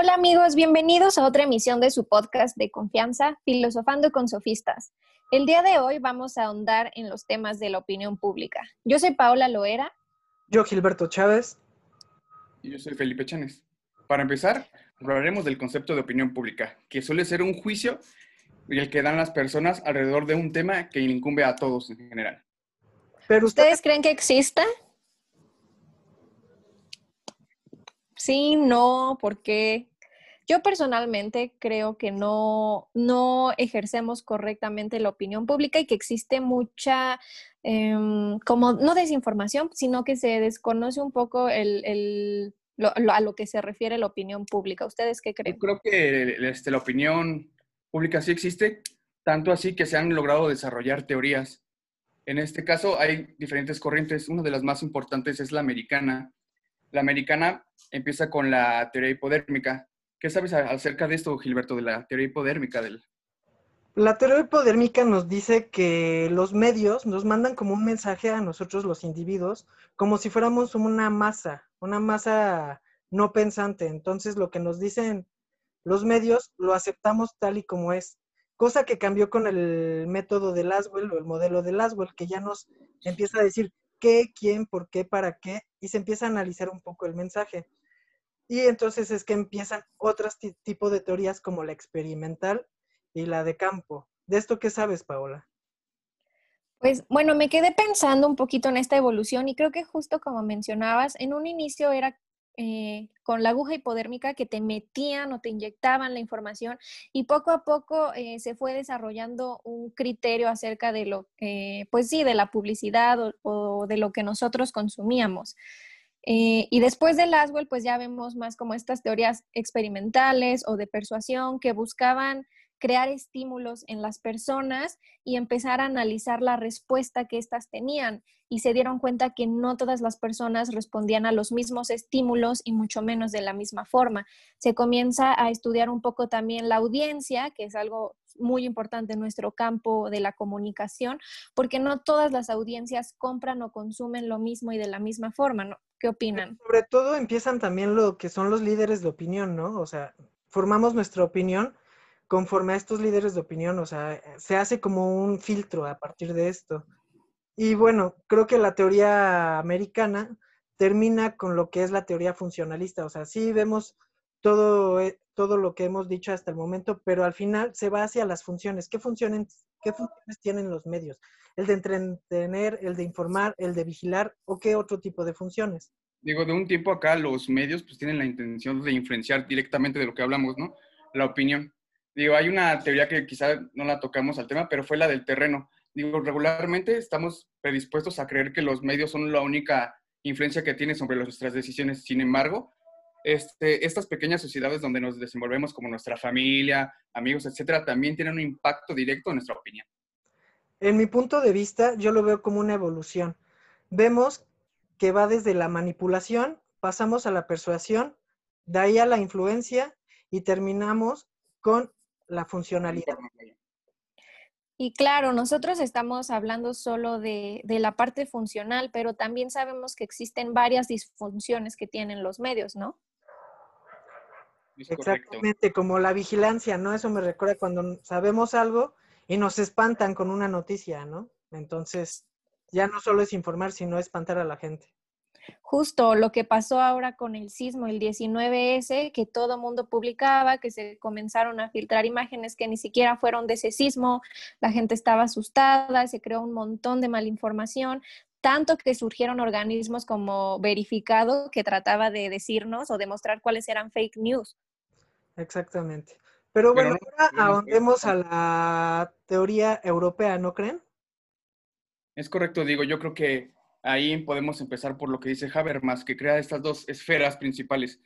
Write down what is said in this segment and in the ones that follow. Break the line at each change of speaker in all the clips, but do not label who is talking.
Hola amigos, bienvenidos a otra emisión de su podcast de confianza, Filosofando con Sofistas. El día de hoy vamos a ahondar en los temas de la opinión pública. Yo soy Paola Loera.
Yo Gilberto Chávez.
Y yo soy Felipe Chanes. Para empezar, hablaremos del concepto de opinión pública, que suele ser un juicio y el que dan las personas alrededor de un tema que incumbe a todos en general.
Pero ustedes creen que exista? Sí, no, porque yo personalmente creo que no, no ejercemos correctamente la opinión pública y que existe mucha, em, como no desinformación, sino que se desconoce un poco el, a lo que se refiere la opinión pública. ¿Ustedes qué creen?
Yo creo que este, la opinión pública sí existe, tanto así que se han logrado desarrollar teorías. En este caso hay diferentes corrientes. Una de las más importantes es la americana. La americana empieza con la teoría hipodérmica. ¿Qué sabes acerca de esto, Gilberto, de la teoría hipodérmica? Del...
La teoría hipodérmica nos dice que los medios nos mandan como un mensaje a nosotros los individuos, como si fuéramos una masa, una masa no pensante. Entonces lo que nos dicen los medios lo aceptamos tal y como es, cosa que cambió con el método de Laswell o el modelo de Laswell, que ya nos empieza a decir qué, quién, por qué, para qué, y se empieza a analizar un poco el mensaje. Y entonces es que empiezan otros tipos de teorías como la experimental y la de campo. ¿De esto qué sabes, Paola?
Pues bueno, me quedé pensando un poquito en esta evolución y creo que justo como mencionabas, en un inicio era eh, con la aguja hipodérmica que te metían o te inyectaban la información y poco a poco eh, se fue desarrollando un criterio acerca de lo, eh, pues sí, de la publicidad o, de lo que nosotros consumíamos. y después de Laswell, pues ya vemos más como estas teorías experimentales o de persuasión que buscaban crear estímulos en las personas y empezar a analizar la respuesta que éstas tenían. Y se dieron cuenta que no todas las personas respondían a los mismos estímulos y mucho menos de la misma forma. Se comienza a estudiar un poco también la audiencia, que es algo muy importante en nuestro campo de la comunicación, porque no todas las audiencias compran o consumen lo mismo y de la misma forma, ¿no? ¿Qué opinan?
Sobre todo empiezan también lo que son los líderes de opinión, ¿no? O sea, formamos nuestra opinión conforme a estos líderes de opinión, o sea, se hace como un filtro a partir de esto. Y bueno, creo que la teoría americana termina con lo que es la teoría funcionalista, o sea, sí vemos todo, eh, todo lo que hemos dicho hasta el momento, pero al final se va hacia las funciones. ¿Qué, funciones, ¿Qué funciones tienen los medios? ¿El de entretener, el de informar, el de vigilar o qué otro tipo de funciones?
Digo, de un tiempo acá los medios pues tienen la intención de influenciar directamente de lo que hablamos, ¿no? La opinión. Digo, hay una teoría que quizá no la tocamos al tema, pero fue la del terreno. Digo, regularmente estamos predispuestos a creer que los medios son la única influencia que tienen sobre nuestras decisiones. Sin embargo, este, estas pequeñas sociedades donde nos desenvolvemos como nuestra familia, amigos, etcétera, también tienen un impacto directo en nuestra opinión.
En mi punto de vista, yo lo veo como una evolución. Vemos que va desde la manipulación, pasamos a la persuasión, de ahí a la influencia y terminamos con la funcionalidad.
Y claro, nosotros estamos hablando solo de, la parte funcional, pero también sabemos que existen varias disfunciones que tienen los medios, ¿no?
Exactamente, como la vigilancia, ¿no? Eso me recuerda cuando sabemos algo y nos espantan con una noticia, ¿no? Entonces, ya no solo es informar, sino espantar a la gente
justo lo que pasó ahora con el sismo, el 19S, que todo mundo publicaba, que se comenzaron a filtrar imágenes que ni siquiera fueron de ese sismo, la gente estaba asustada, se creó un montón de malinformación, tanto que surgieron organismos como Verificado que trataba de decirnos o demostrar cuáles eran fake news.
Exactamente. Pero bueno, ahora ahondemos a la teoría europea, ¿no creen?
Es correcto, digo, yo creo que ahí podemos empezar por lo que dice Habermas, que crea estas dos esferas principales.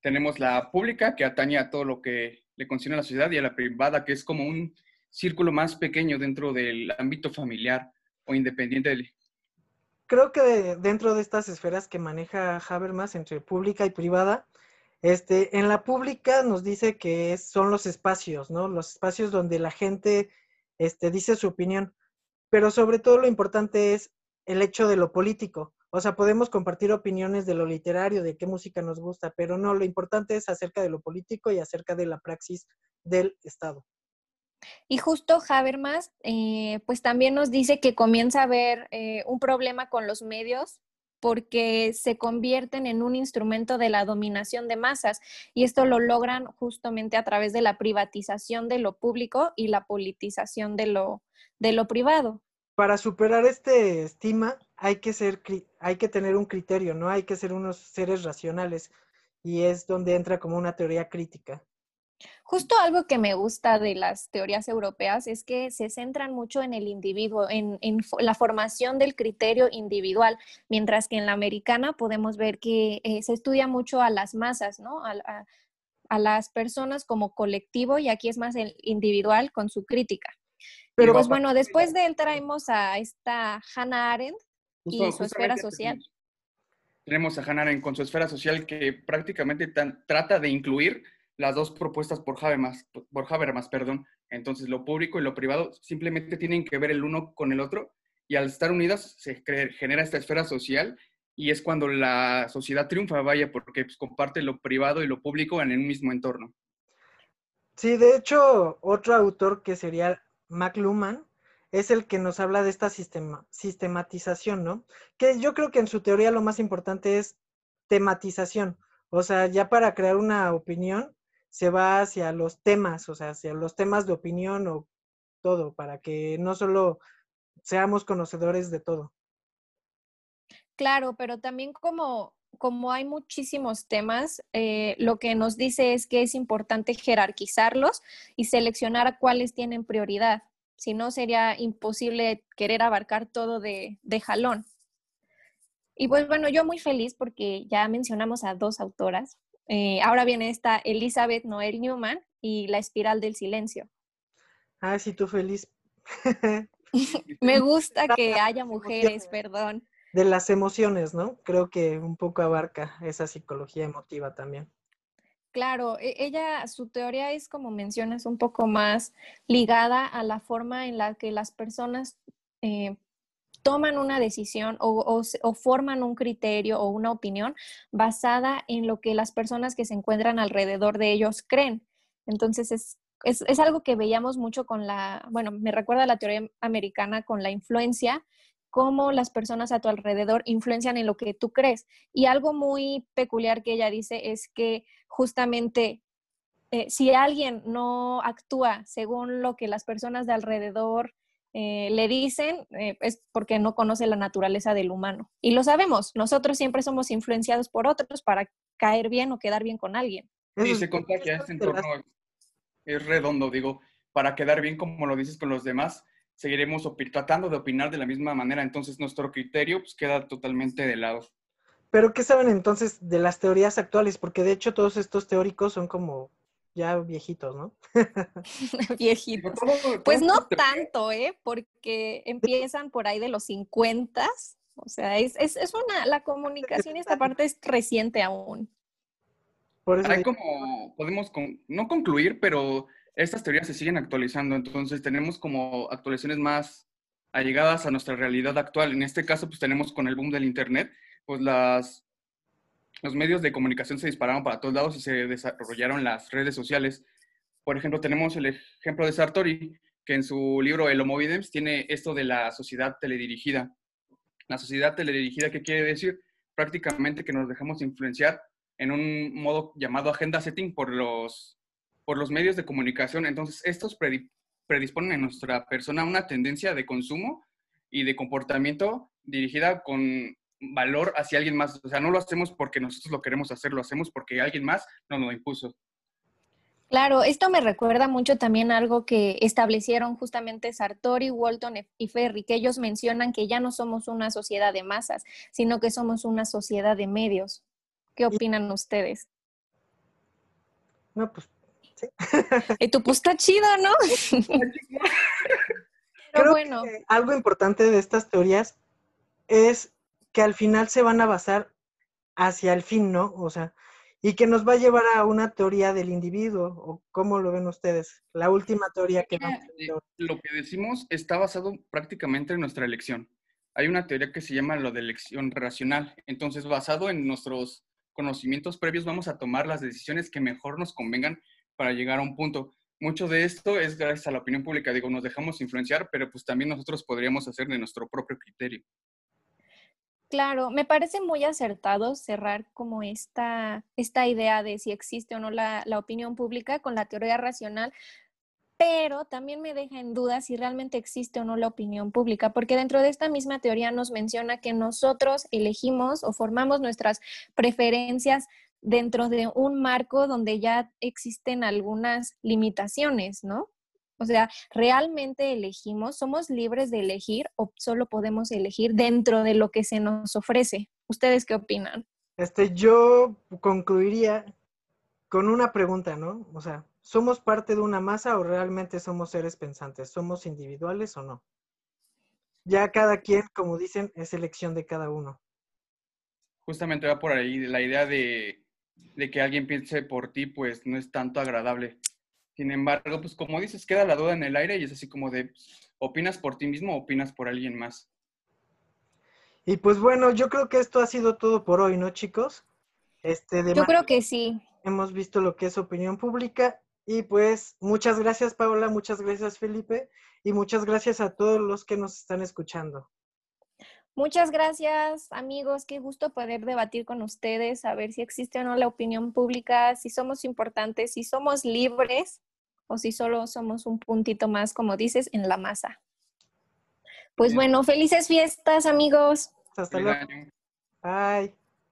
Tenemos la pública, que atañe a todo lo que le concierne a la sociedad, y a la privada, que es como un círculo más pequeño dentro del ámbito familiar o independiente.
Creo que dentro de estas esferas que maneja Habermas entre pública y privada, este, en la pública nos dice que son los espacios, ¿no? Los espacios donde la gente este, dice su opinión. Pero sobre todo lo importante es el hecho de lo político. O sea, podemos compartir opiniones de lo literario, de qué música nos gusta, pero no, lo importante es acerca de lo político y acerca de la praxis del Estado.
Y justo Habermas, eh, pues también nos dice que comienza a haber eh, un problema con los medios porque se convierten en un instrumento de la dominación de masas y esto lo logran justamente a través de la privatización de lo público y la politización de lo, de lo privado.
Para superar este estima hay que, tener un criterio, ¿no? Hay que ser unos seres racionales y es donde entra como una teoría crítica.
Justo algo que me gusta de las teorías europeas es que se centran mucho en el individuo, en, la formación del criterio individual, mientras que en la americana podemos ver que eh, se estudia mucho a las masas, ¿no? A, las personas como colectivo y aquí es más el individual con su crítica. Pero pues bueno, después de él traemos a esta Hannah Arendt y su esfera social.
Tenemos a Hannah Arendt con su esfera social que prácticamente trata de incluir las dos propuestas por Habermas, por Habermas, perdón. Entonces, lo público y lo privado simplemente tienen que ver el uno con el otro y al estar unidas se genera esta esfera social y es cuando la sociedad triunfa, vaya, porque pues, comparte lo privado y lo público en el mismo entorno.
Sí, de hecho, otro autor que sería McLuhan es el que nos habla de esta sistema, sistematización, ¿no? Que yo creo que en su teoría lo más importante es tematización. O sea, ya para crear una opinión, se va hacia los temas, o sea, hacia los temas de opinión o todo, para que no solo seamos conocedores de todo.
Claro, pero también como, como hay muchísimos temas, eh, lo que nos dice es que es importante jerarquizarlos y seleccionar cuáles tienen prioridad. Si no, sería imposible querer abarcar todo de, de jalón. Y pues bueno, yo muy feliz porque ya mencionamos a dos autoras, eh, ahora viene esta Elizabeth Noel Newman y La espiral del silencio.
Ah, sí, tú feliz.
Me gusta que haya mujeres, perdón.
De las emociones, ¿no? Creo que un poco abarca esa psicología emotiva también.
Claro, e, ella, su teoría es, como mencionas, un poco más ligada a la forma en la que las personas eh, toman una decisión o, forman un criterio o una opinión basada en lo que las personas que se encuentran alrededor de ellos creen. Entonces es, es, algo que veíamos mucho con la, bueno, me recuerda la teoría americana con la influencia, cómo las personas a tu alrededor influencian en lo que tú crees. Y algo muy peculiar que ella dice es que justamente eh, si alguien no actúa según lo que las personas de alrededor eh, le dicen eh, es porque no conoce la naturaleza del humano. Y lo sabemos, nosotros siempre somos influenciados por otros para caer bien o quedar bien con alguien.
Sí, se contagia, este entorno es redondo, digo, para quedar bien como lo dices con los demás, seguiremos tratando de opinar de la misma manera, entonces nuestro criterio pues, queda totalmente de lado.
Pero ¿qué saben entonces de las teorías actuales? Porque de hecho todos estos teóricos son como ya viejitos, ¿no?
viejitos. Pues no tanto, ¿eh? Porque empiezan por ahí de los 50. O sea, es, es, es una, la comunicación esta parte es reciente aún.
Por eso Hay como, podemos no concluir, pero estas teorías se siguen actualizando, entonces tenemos como actualizaciones más allegadas a nuestra realidad actual. En este caso, pues tenemos con el boom del Internet, pues las los medios de comunicación se dispararon para todos lados y se desarrollaron las redes sociales. Por ejemplo, tenemos el ejemplo de Sartori, que en su libro El Homo Videns tiene esto de la sociedad teledirigida. La sociedad teledirigida, ¿qué quiere decir? Prácticamente que nos dejamos influenciar en un modo llamado agenda setting por los, por los medios de comunicación. Entonces, estos predisponen en nuestra persona una tendencia de consumo y de comportamiento dirigida con valor hacia alguien más. O sea, no lo hacemos porque nosotros lo queremos hacer, lo hacemos porque alguien más nos lo impuso.
Claro, esto me recuerda mucho también algo que establecieron justamente Sartori, Walton y Ferry, que ellos mencionan que ya no somos una sociedad de masas, sino que somos una sociedad de medios. ¿Qué opinan ustedes?
No, pues sí.
Y tu pues está chido, ¿no?
Pero bueno. algo importante de estas teorías es que al final se van a basar hacia el fin, ¿no? O sea, y que nos va a llevar a una teoría del individuo, o cómo lo ven ustedes, la última teoría que...
Lo que decimos está basado prácticamente en nuestra elección. hay una teoría que se llama lo de elección racional. Entonces, basado en nuestros conocimientos previos, vamos a tomar las decisiones que mejor nos convengan para llegar a un punto. Mucho de esto es gracias a la opinión pública. Digo, nos dejamos influenciar, pero pues también nosotros podríamos hacer de nuestro propio criterio.
Claro, me parece muy acertado cerrar como esta, esta idea de si existe o no la, la opinión pública con la teoría racional, pero también me deja en duda si realmente existe o no la opinión pública, porque dentro de esta misma teoría nos menciona que nosotros elegimos o formamos nuestras preferencias dentro de un marco donde ya existen algunas limitaciones, ¿no? O sea, ¿realmente elegimos? ¿Somos libres de elegir o solo podemos elegir dentro de lo que se nos ofrece? ¿Ustedes qué opinan?
Este, yo concluiría con una pregunta, ¿no? O sea, ¿somos parte de una masa o realmente somos seres pensantes? ¿Somos individuales o no? Ya cada quien, como dicen, es elección de cada uno.
Justamente va por ahí la idea de, de que alguien piense por ti, pues no es tanto agradable. Sin embargo, pues como dices, queda la duda en el aire y es así como de, ¿opinas por ti mismo o opinas por alguien más?
Y pues bueno, yo creo que esto ha sido todo por hoy, ¿no, chicos?
Este, yo creo que sí.
Hemos visto lo que es opinión pública y pues muchas gracias, Paola, muchas gracias, Felipe, y muchas gracias a todos los que nos están escuchando.
Muchas gracias, amigos. Qué gusto poder debatir con ustedes, a ver si existe o no la opinión pública, si somos importantes, si somos libres o si solo somos un puntito más, como dices, en la masa. Pues bueno, felices fiestas, amigos.
Hasta luego. Bye.